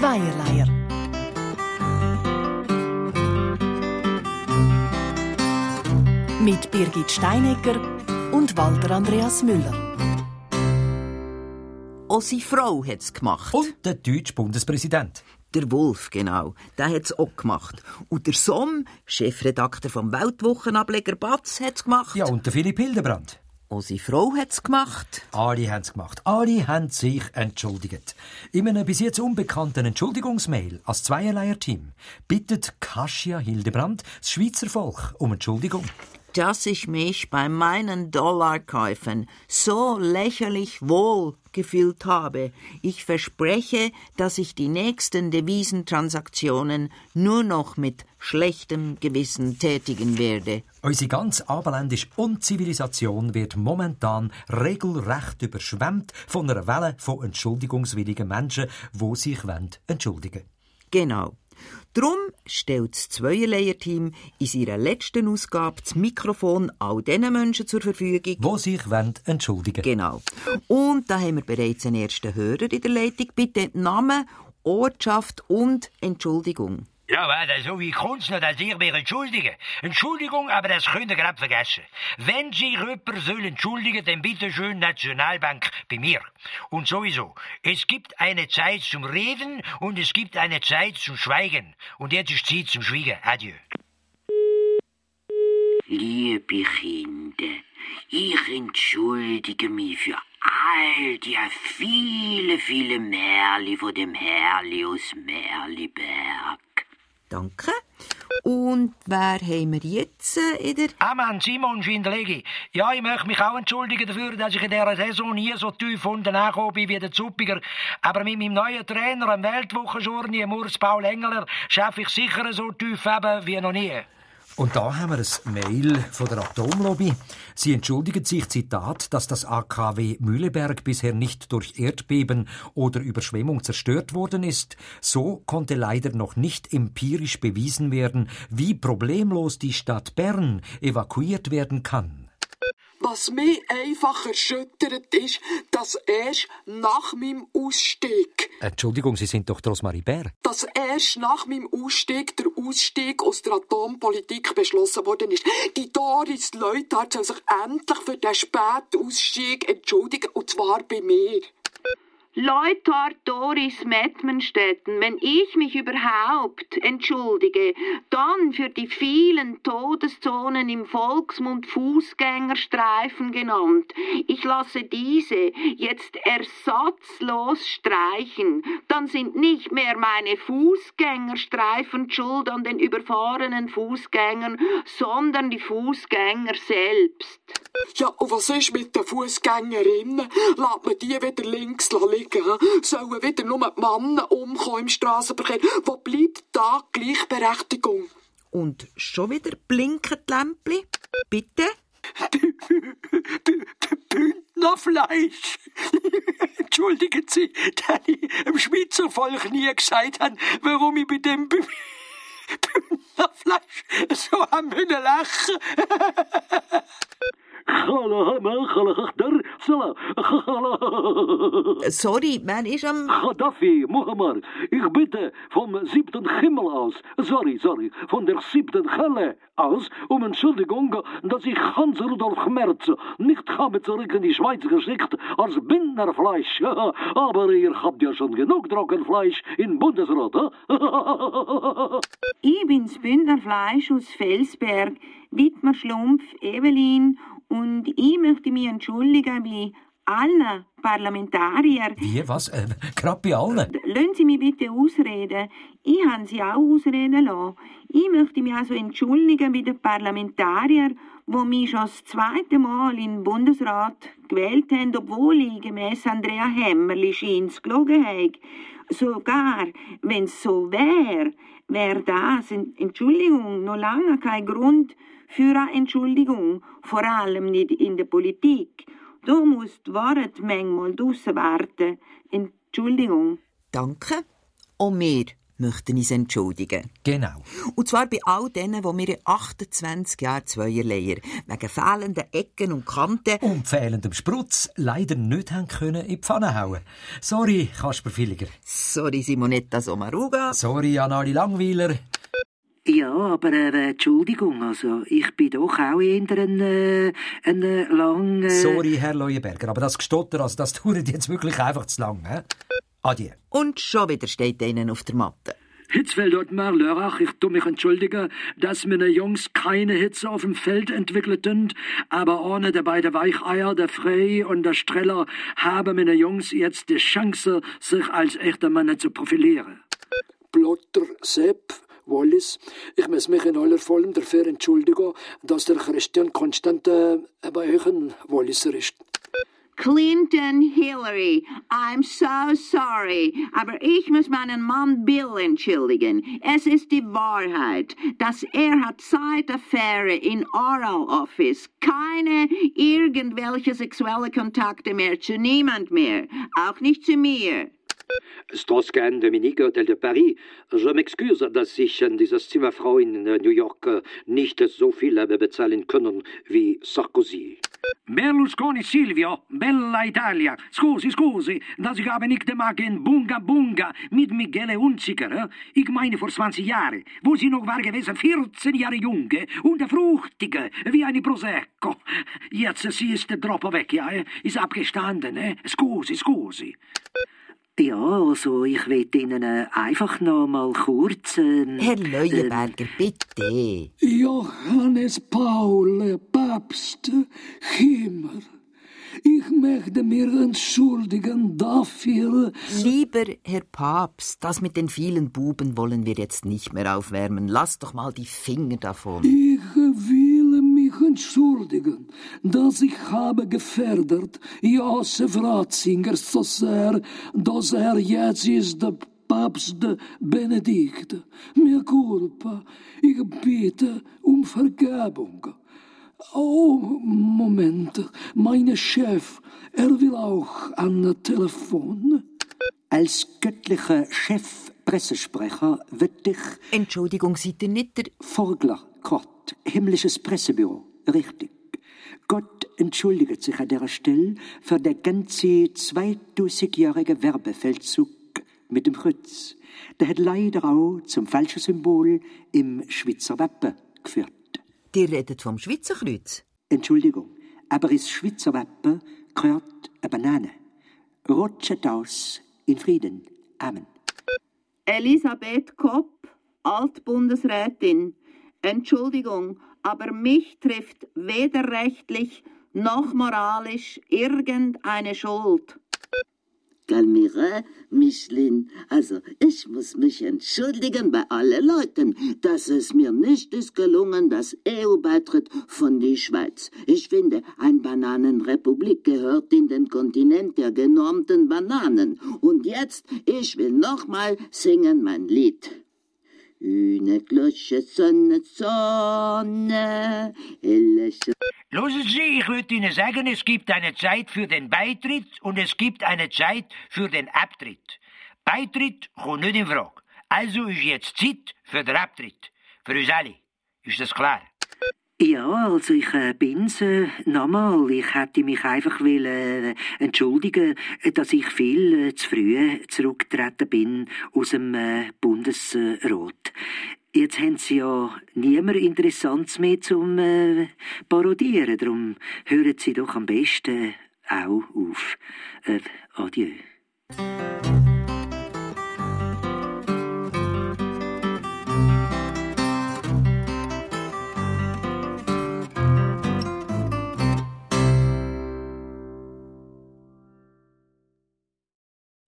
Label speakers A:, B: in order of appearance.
A: Zweierleier. Mit Birgit Steinegger und Walter Andreas Müller.
B: Unsere Frau hat es gemacht.
C: Und der deutsche Bundespräsident.
B: Der Wolf, genau. Der hat es auch gemacht. Und der Somm, Chefredakteur vom Weltwochenableger Batz, hat es gemacht.
C: Ja, und der Philipp Hildebrand.
B: Unsere Frau hat es gemacht.
C: Alle haben es gemacht. Alle haben sich entschuldigt. In einem bis jetzt unbekannten Entschuldigungsmail als Zweierleier-Team bittet Kasia Hildebrand das Schweizer Volk um Entschuldigung
B: dass ich mich bei meinen Dollarkäufen so lächerlich wohl gefühlt habe. Ich verspreche, dass ich die nächsten Devisentransaktionen nur noch mit schlechtem Gewissen tätigen werde.
C: Unsere ganz abendländische Unzivilisation wird momentan regelrecht überschwemmt von einer Welle von entschuldigungswilligen Menschen, wo sich entschuldigen wollen.
B: Genau. Drum stellt das Zweierleier-Team in seiner letzten Ausgabe das Mikrofon all diesen Menschen zur Verfügung,
C: die sich entschuldigen
B: Genau. Und da haben wir bereits einen ersten Hörer in der Leitung. Bitte Name, Ortschaft und Entschuldigung.
D: Ja, weil so wie kommt's noch, dass ich mich entschuldige? Entschuldigung, aber das könnt ihr gerade vergessen. Wenn sich jemand soll entschuldigen, dann bitte schön Nationalbank bei mir. Und sowieso, es gibt eine Zeit zum Reden und es gibt eine Zeit zum Schweigen. Und jetzt ist Zeit zum Schweigen. Adieu.
E: Liebe Kinder, ich entschuldige mich für all die viele, viele Märli von dem Herrli aus Merliberg.
B: Danke. Und wer haben wir jetzt in der...
D: Amen, Simon Schindlegi. Ja, ich möchte mich auch entschuldigen dafür, dass ich in dieser Saison nie so tief unten angekommen bin wie der Zuppiger. Aber mit meinem neuen Trainer, dem Weltwochenjourney, Urs Paul Engeler, schaffe ich sicher so tief eben wie noch nie.
C: Und da haben wir ein Mail von der Atomlobby. Sie entschuldigen sich, Zitat, dass das AKW Mühleberg bisher nicht durch Erdbeben oder Überschwemmung zerstört worden ist. So konnte leider noch nicht empirisch bewiesen werden, wie problemlos die Stadt Bern evakuiert werden kann.
F: Was mich einfach erschüttert ist, dass erst nach meinem Ausstieg.
C: Entschuldigung, Sie sind doch Rosmarie Bär.
F: Dass erst nach meinem Ausstieg der Ausstieg aus der Atompolitik beschlossen worden ist. Die Doris Leuthard soll sich endlich für den späten Ausstieg entschuldigen, und zwar bei mir.
G: Leuthard Doris Mettmenstetten, wenn ich mich überhaupt entschuldige, dann für die vielen Todeszonen im Volksmund Fußgängerstreifen genannt. Ich lasse diese jetzt ersatzlos streichen. Dann sind nicht mehr meine Fußgängerstreifen schuld an den überfahrenen Fußgängern, sondern die Fußgänger selbst.
F: Ja, und was ist mit den Fußgängerinnen? Lass man die wieder links liegen? Sollen wieder nur die Männer umkommen im Strassenverkehr? Wo bleibt da Gleichberechtigung?
B: Und schon wieder blinken die Lämpchen. Bitte?
F: Bündnerfleisch. Entschuldigen Sie, dass ich dem Schweizer Volk nie gesagt habe, warum ich bei dem Bündnerfleisch so am lachen
B: Sorry, wer ist am...
H: Gaddafi, Muhammad. Ich bitte vom siebten Himmel aus, sorry, sorry, von der siebten Hölle aus, um Entschuldigung, dass ich Hans Rudolf Merz nicht habe zurück in die Schweiz geschickt als Binderfleisch. Aber ihr habt ja schon genug Trockenfleisch in Bundesrat,
G: Ich bin's Bündnerfleisch aus Felsberg, Wittmer Schlumpf, Evelyn und ich möchte mich entschuldigen bei allen Parlamentariern.
C: Wie, was? Äh, gerade bei allen?
G: Lassen Sie mich bitte ausreden. Ich habe Sie auch ausreden lassen. Ich möchte mich also entschuldigen bei den Parlamentariern, die mich schon das zweite Mal in den Bundesrat gewählt haben, obwohl ich gemäss Andrea Hämmerli scheint gelogen habe. Sogar, wenn es so wäre, wäre das, Entschuldigung, noch lange kein Grund für eine Entschuldigung, vor allem nicht in der Politik. Du musst manchmal draussen warten. Entschuldigung.
B: Danke. Und wir
I: möchten uns entschuldigen.
J: Genau.
I: Und zwar bei all denen, die mir in 28 Jahren Zweierleier wegen fehlenden Ecken und Kanten
J: Und fehlendem Sprutz leider nicht haben können in die Pfanne hauen. Sorry, Kasper Villiger.
I: Sorry, Simonetta Sommaruga.
J: Sorry an alle Langweiler.
C: Ja, aber äh, Entschuldigung, also ich bin doch auch eher ein, äh, ein äh, lang... Äh,
J: Sorry, Herr Leuenberger, aber das Gestotter, also das dauert jetzt wirklich einfach zu lang. He? Adieu.
I: Und schon wieder steht einen auf der Matte.
D: Hitzfeld und Marlörach, ich tu mich entschuldige, dass meine Jungs keine Hitze auf dem Feld entwickelten, aber ohne der beiden Weicheier, der Frey und der Streller, haben meine Jungs jetzt die Chance, sich als echte Männer zu profilieren.
F: Plotter, Sepp, Wallis, ich muss mich in aller Form dafür entschuldigen, dass der Christian Konstant äh, bei euch ein Walliser ist.
G: Clinton Hillary, I'm so sorry, aber ich muss meinen Mann Bill entschuldigen. Es ist die Wahrheit, dass er hat seit Affäre in Oral Office keine irgendwelche sexuelle Kontakte mehr zu niemand mehr, auch nicht zu mir.
D: Strauss-Kahn, Dominique, Hotel de Paris. Je m'excuse, dass ich an dieser Zimmerfrau in äh, New York äh, nicht so viel habe bezahlen können wie Sarkozy. Berlusconi Silvio, Bella Italia. Scusi, scusi, dass ich habe nicht gemacht Bunga Bunga mit Michele Hunziker. eh? Ich meine vor 20 Jahren, wo sie noch war gewesen, 14 Jahre junge und fruchtige, wie eine Prosecco. Jetzt, sie ist weg, ja, eh? ist abgestanden, eh? Scusi, scusi.
C: Ja, also ich will Ihnen äh, einfach noch mal kurz... ähm,
I: Herr Leuenberger, bitte.
F: Johannes Paul, Papst, Himmel. Ich möchte mir entschuldigen dafür,
I: Lieber Herr Papst, das mit den vielen Buben wollen wir jetzt nicht mehr aufwärmen. Lass doch mal die Finger davon.
F: Ich will mich entschuldigen, dass ich habe gefördert Josef Ratzinger so sehr, dass er jetzt ist der Papst Benedikt. Mir culpa, ich bitte um Vergebung. Oh, Moment, mein Chef, er will auch an Telefon.
C: Als göttlicher Chefpressesprecher wird dich
I: Entschuldigung, seid ihr nicht der...
C: Vogler, Kort, himmlisches Pressebüro, richtig. Gott entschuldigt sich an der Stelle für den ganze 2000-jährige Werbefeldzug mit dem Kreuz. Der hat leider auch zum falschen Symbol im Schweizer Wappen geführt.
I: Die redet vom Schweizer Kreuz.
C: Entschuldigung, aber ins Schweizer Wappen gehört eine Banane. Rutscht aus in Frieden. Amen.
G: Elisabeth Kopp, Altbundesrätin. Entschuldigung, aber mich trifft weder rechtlich noch moralisch irgendeine Schuld.
B: Galmira, Michelin, also ich muss mich entschuldigen bei allen Leuten, dass es mir nicht ist gelungen, das EU-Beitritt von die Schweiz. Ich finde, ein Bananenrepublik gehört in den Kontinent der genormten Bananen. Und jetzt, ich will nochmal singen mein Lied. Une Cloche sonne, sonne,
K: Losen Sie, ich würde Ihnen sagen, es gibt eine Zeit für den Beitritt und es gibt eine Zeit für den Abtritt. Beitritt kommt nicht in Frage. Also ist jetzt Zeit für den Abtritt. Für uns alle. Ist das klar?
C: Ja, also ich äh, bin's äh, nochmal. Ich hätte mich einfach will, äh, entschuldigen, dass ich viel äh, zu früh zurückgetreten bin aus dem äh, Bundesrat. Jetzt haben Sie ja niemand Interessantes mehr zum äh, Parodieren. Darum hören Sie doch am besten auch auf. Äh, adieu.